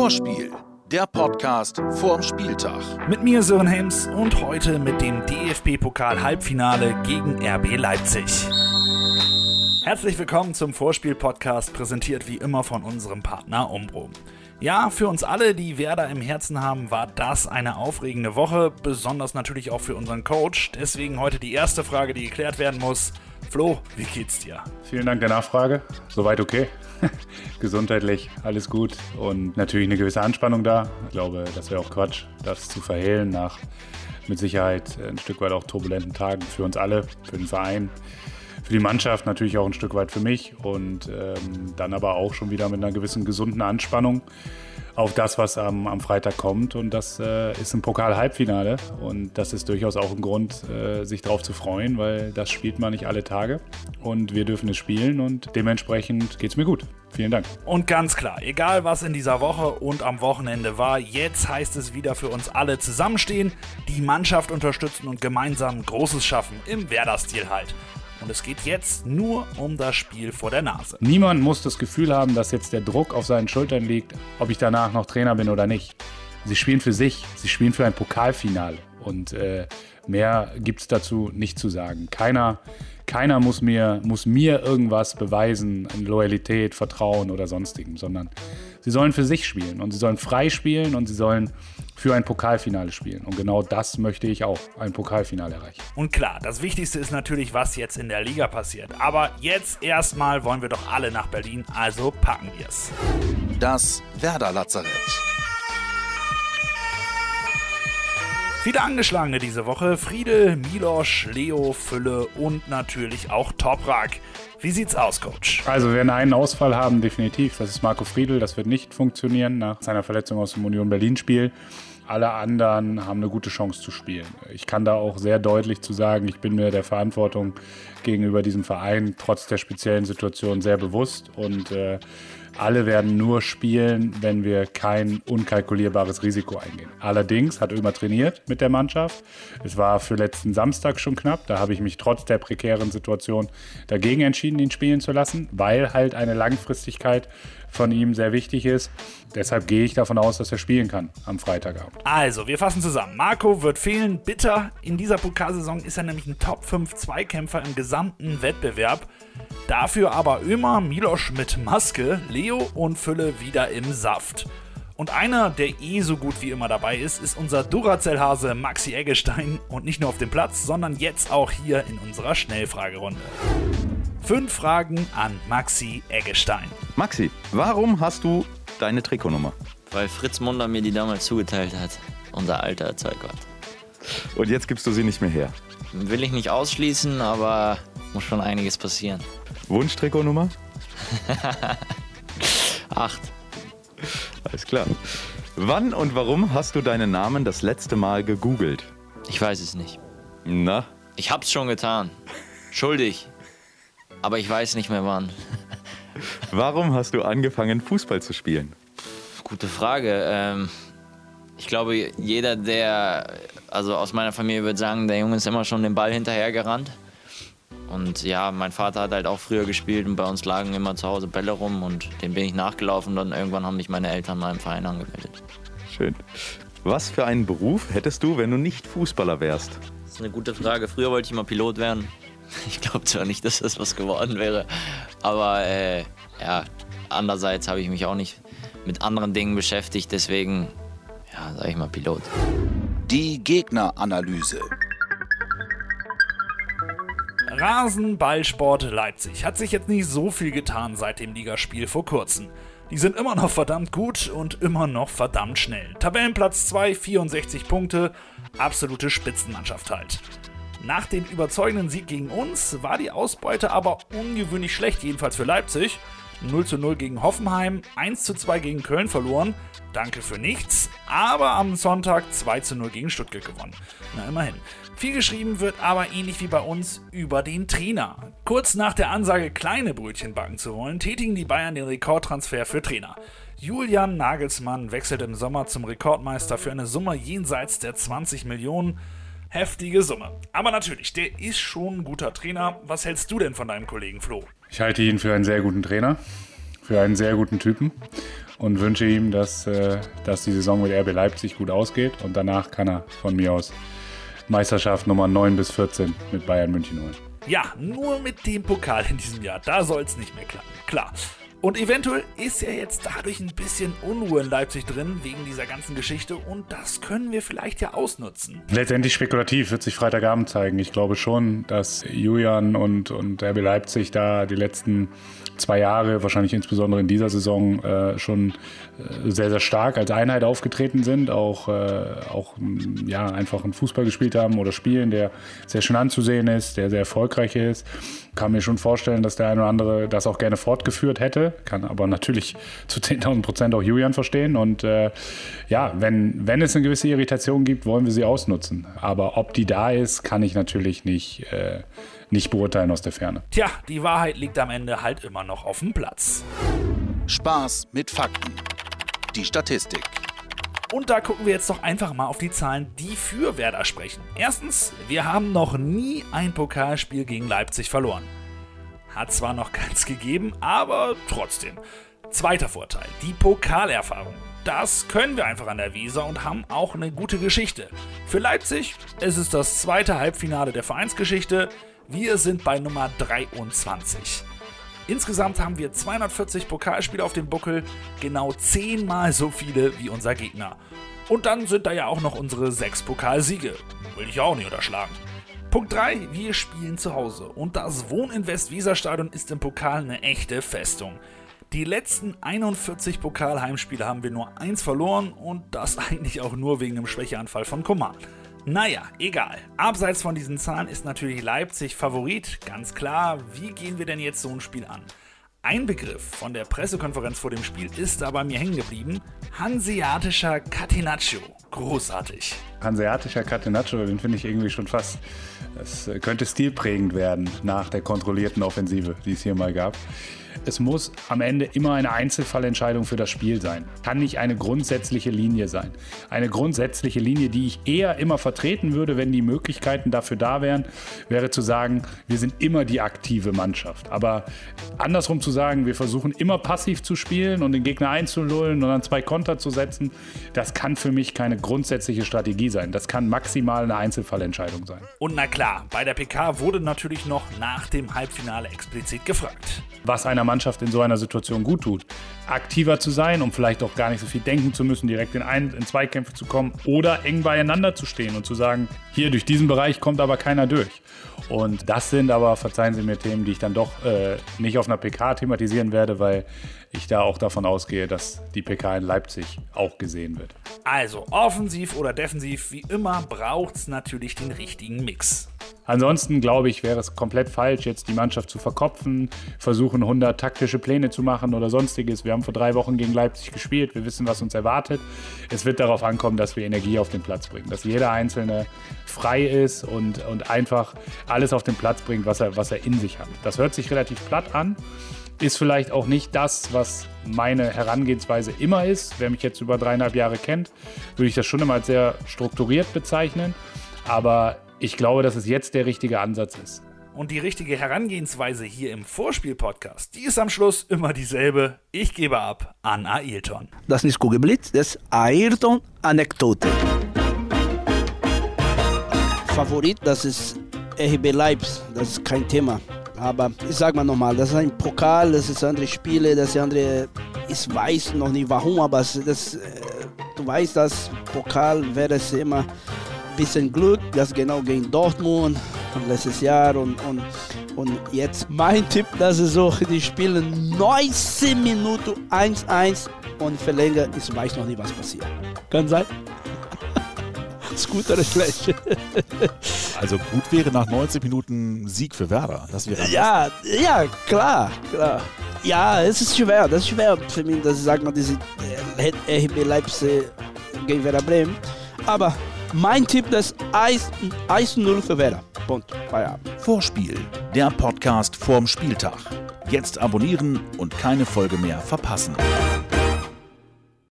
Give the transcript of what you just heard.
Vorspiel, der Podcast vorm Spieltag. Mit mir Sören Hems und heute mit dem DFB-Pokal-Halbfinale gegen RB Leipzig. Herzlich willkommen zum Vorspiel-Podcast, präsentiert wie immer von unserem Partner Umbro. Ja, für uns alle, die Werder im Herzen haben, war das eine aufregende Woche, besonders natürlich auch für unseren Coach. Deswegen heute die erste Frage, die geklärt werden muss. Flo, wie geht's dir? Vielen Dank der Nachfrage. Soweit okay. Gesundheitlich alles gut und natürlich eine gewisse Anspannung da. Ich glaube, das wäre auch Quatsch, das zu verhehlen nach mit Sicherheit ein Stück weit auch turbulenten Tagen für uns alle, für den Verein für die Mannschaft natürlich auch ein Stück weit für mich und ähm, dann aber auch schon wieder mit einer gewissen gesunden Anspannung auf das, was am, am Freitag kommt. Und das äh, ist ein Pokal-Halbfinale. Und das ist durchaus auch ein Grund, äh, sich darauf zu freuen, weil das spielt man nicht alle Tage. Und wir dürfen es spielen und dementsprechend geht es mir gut. Vielen Dank. Und ganz klar, egal was in dieser Woche und am Wochenende war, jetzt heißt es wieder für uns alle zusammenstehen, die Mannschaft unterstützen und gemeinsam Großes schaffen. Im Werder-Stil halt. Und es geht jetzt nur um das Spiel vor der Nase. Niemand muss das Gefühl haben, dass jetzt der Druck auf seinen Schultern liegt, ob ich danach noch Trainer bin oder nicht. Sie spielen für sich, sie spielen für ein Pokalfinale. Und äh, mehr gibt es dazu nicht zu sagen. Keiner, keiner muss, mir, muss mir irgendwas beweisen in Loyalität, Vertrauen oder sonstigem, sondern sie sollen für sich spielen und sie sollen frei spielen und sie sollen für ein Pokalfinale spielen. Und genau das möchte ich auch, ein Pokalfinale erreichen. Und klar, das Wichtigste ist natürlich, was jetzt in der Liga passiert. Aber jetzt erstmal wollen wir doch alle nach Berlin, also packen wir es. Das Werder Viele Angeschlagene diese Woche. Friedel, Milosch, Leo, Fülle und natürlich auch Toprak. Wie sieht's aus, Coach? Also wir werden einen Ausfall haben, definitiv. Das ist Marco Friedel. Das wird nicht funktionieren nach seiner Verletzung aus dem Union Berlin-Spiel. Alle anderen haben eine gute Chance zu spielen. Ich kann da auch sehr deutlich zu sagen, ich bin mir der Verantwortung gegenüber diesem Verein trotz der speziellen Situation sehr bewusst und äh, alle werden nur spielen, wenn wir kein unkalkulierbares Risiko eingehen. Allerdings hat Ömer trainiert mit der Mannschaft. Es war für letzten Samstag schon knapp. Da habe ich mich trotz der prekären Situation dagegen entschieden, ihn spielen zu lassen, weil halt eine Langfristigkeit von ihm sehr wichtig ist. Deshalb gehe ich davon aus, dass er spielen kann am Freitagabend. Also, wir fassen zusammen. Marco wird fehlen. Bitter. In dieser Pokalsaison ist er nämlich ein Top 5 Zweikämpfer im gesamten Wettbewerb. Dafür aber Ömer, Milosch mit Maske, Leo und Fülle wieder im Saft. Und einer, der eh so gut wie immer dabei ist, ist unser Duracell-Hase Maxi Eggestein. Und nicht nur auf dem Platz, sondern jetzt auch hier in unserer Schnellfragerunde. Fünf Fragen an Maxi Eggestein. Maxi, warum hast du deine Trikotnummer? Weil Fritz Munder mir die damals zugeteilt hat. Unser alter Zeugwart. Und jetzt gibst du sie nicht mehr her. Will ich nicht ausschließen, aber muss schon einiges passieren. Wunschtrikotnummer? Acht. Alles klar. Wann und warum hast du deinen Namen das letzte Mal gegoogelt? Ich weiß es nicht. Na? Ich hab's schon getan. Schuldig. Aber ich weiß nicht mehr wann. Warum hast du angefangen, Fußball zu spielen? Gute Frage. Ähm, ich glaube, jeder, der, also aus meiner Familie würde sagen, der Junge ist immer schon den Ball hinterhergerannt. Und ja, mein Vater hat halt auch früher gespielt und bei uns lagen immer zu Hause Bälle rum und dem bin ich nachgelaufen und dann irgendwann haben mich meine Eltern mal im Verein angemeldet. Schön. Was für einen Beruf hättest du, wenn du nicht Fußballer wärst? Das ist eine gute Frage. Früher wollte ich mal Pilot werden. Ich glaube zwar nicht, dass das was geworden wäre, aber äh, ja, andererseits habe ich mich auch nicht mit anderen Dingen beschäftigt, deswegen, ja, sage ich mal Pilot. Die Gegneranalyse. Rasenballsport Leipzig hat sich jetzt nicht so viel getan seit dem Ligaspiel vor kurzem. Die sind immer noch verdammt gut und immer noch verdammt schnell. Tabellenplatz 2, 64 Punkte, absolute Spitzenmannschaft halt. Nach dem überzeugenden Sieg gegen uns war die Ausbeute aber ungewöhnlich schlecht, jedenfalls für Leipzig. 0 zu 0 gegen Hoffenheim, 1 zu 2 gegen Köln verloren. Danke für nichts. Aber am Sonntag 2 zu 0 gegen Stuttgart gewonnen. Na immerhin. Viel geschrieben wird aber ähnlich wie bei uns über den Trainer. Kurz nach der Ansage, kleine Brötchen backen zu wollen, tätigen die Bayern den Rekordtransfer für Trainer. Julian Nagelsmann wechselt im Sommer zum Rekordmeister für eine Summe jenseits der 20 Millionen heftige Summe. Aber natürlich, der ist schon ein guter Trainer. Was hältst du denn von deinem Kollegen Flo? Ich halte ihn für einen sehr guten Trainer, für einen sehr guten Typen. und wünsche ihm, dass, äh, dass die Saison mit RB Leipzig gut ausgeht und danach kann er von mir aus Meisterschaft Nummer 9 bis 14 mit Bayern München holen. Ja, nur mit dem Pokal in diesem Jahr, da soll es nicht mehr klappen. Klar. Und eventuell ist ja jetzt dadurch ein bisschen Unruhe in Leipzig drin, wegen dieser ganzen Geschichte. Und das können wir vielleicht ja ausnutzen. Letztendlich spekulativ wird sich Freitagabend zeigen. Ich glaube schon, dass Julian und, und RB Leipzig da die letzten zwei Jahre, wahrscheinlich insbesondere in dieser Saison, äh, schon äh, sehr, sehr stark als Einheit aufgetreten sind, auch, äh, auch ja, einfach einen Fußball gespielt haben oder spielen, der sehr schön anzusehen ist, der sehr erfolgreich ist. Kann mir schon vorstellen, dass der eine oder andere das auch gerne fortgeführt hätte, kann aber natürlich zu 10.000 Prozent auch Julian verstehen. Und äh, ja, wenn, wenn es eine gewisse Irritation gibt, wollen wir sie ausnutzen. Aber ob die da ist, kann ich natürlich nicht, äh, nicht beurteilen aus der Ferne. Tja, die Wahrheit liegt am Ende halt immer noch auf dem Platz. Spaß mit Fakten. Die Statistik. Und da gucken wir jetzt doch einfach mal auf die Zahlen, die für Werder sprechen. Erstens, wir haben noch nie ein Pokalspiel gegen Leipzig verloren. Hat zwar noch keins gegeben, aber trotzdem. Zweiter Vorteil, die Pokalerfahrung. Das können wir einfach an der Weser und haben auch eine gute Geschichte. Für Leipzig ist es das zweite Halbfinale der Vereinsgeschichte. Wir sind bei Nummer 23. Insgesamt haben wir 240 Pokalspiele auf dem Buckel, genau zehnmal so viele wie unser Gegner. Und dann sind da ja auch noch unsere sechs Pokalsiege. Will ich auch nicht unterschlagen. Punkt 3, wir spielen zu Hause. Und das Wohninvest Weserstadion ist im Pokal eine echte Festung. Die letzten 41 Pokalheimspiele haben wir nur eins verloren und das eigentlich auch nur wegen einem Schwächeanfall von Coman. Naja, egal. Abseits von diesen Zahlen ist natürlich Leipzig Favorit, ganz klar. Wie gehen wir denn jetzt so ein Spiel an? Ein Begriff von der Pressekonferenz vor dem Spiel ist aber mir hängen geblieben. Hanseatischer Catenaccio. Großartig. Hanseatischer Catenaccio, den finde ich irgendwie schon fast. Das könnte stilprägend werden nach der kontrollierten Offensive, die es hier mal gab. Es muss am Ende immer eine Einzelfallentscheidung für das Spiel sein. Kann nicht eine grundsätzliche Linie sein. Eine grundsätzliche Linie, die ich eher immer vertreten würde, wenn die Möglichkeiten dafür da wären, wäre zu sagen, wir sind immer die aktive Mannschaft. Aber andersrum zu sagen, wir versuchen immer passiv zu spielen und den Gegner einzulullen und dann zwei Konter zu setzen, das kann für mich keine grundsätzliche Strategie sein. Das kann maximal eine Einzelfallentscheidung sein. Und na klar, bei der PK wurde natürlich noch nach dem Halbfinale explizit gefragt. Was einer Mannschaft in so einer Situation gut tut. Aktiver zu sein, um vielleicht auch gar nicht so viel denken zu müssen, direkt in, ein, in Zweikämpfe zu kommen oder eng beieinander zu stehen und zu sagen, hier durch diesen Bereich kommt aber keiner durch. Und das sind aber, verzeihen Sie mir, Themen, die ich dann doch äh, nicht auf einer PK thematisieren werde, weil ich da auch davon ausgehe, dass die PK in Leipzig auch gesehen wird. Also, offensiv oder defensiv, wie immer, braucht es natürlich den richtigen Mix. Ansonsten glaube ich, wäre es komplett falsch, jetzt die Mannschaft zu verkopfen, versuchen 100 taktische Pläne zu machen oder sonstiges. Wir haben vor drei Wochen gegen Leipzig gespielt, wir wissen, was uns erwartet. Es wird darauf ankommen, dass wir Energie auf den Platz bringen, dass jeder Einzelne frei ist und, und einfach alles auf den Platz bringt, was er, was er in sich hat. Das hört sich relativ platt an, ist vielleicht auch nicht das, was meine Herangehensweise immer ist. Wer mich jetzt über dreieinhalb Jahre kennt, würde ich das schon immer als sehr strukturiert bezeichnen. Aber ich glaube, dass es jetzt der richtige Ansatz ist. Und die richtige Herangehensweise hier im Vorspiel-Podcast, die ist am Schluss immer dieselbe. Ich gebe ab an Ailton. Das ist nicht Kugelblitz, das ist Ailton-Anekdote. Favorit, das ist RB Leipzig, das ist kein Thema. Aber ich sag mal nochmal, das ist ein Pokal, das ist andere Spiele, das ist andere. Ich weiß noch nicht warum, aber das, das du weißt, dass Pokal wäre es immer bisschen Glück, das genau gegen Dortmund von letztes Jahr und, und, und jetzt mein Tipp, dass es so, die spielen 19 Minuten 1-1 und verlängert, ich weiß noch nicht, was passiert. Kann sein. ist gut oder schlecht? Also gut wäre nach 90 Minuten Sieg für Werder. Das wäre ja, ja, klar, klar. Ja, es ist schwer. Das ist schwer für mich, dass ich sage mal, diese RB Leipzig gegen Werder Bremen. Aber mein Tipp, das Eis, Eis 0 für Werder. Punkt. Feierabend. Vorspiel, der Podcast vorm Spieltag. Jetzt abonnieren und keine Folge mehr verpassen.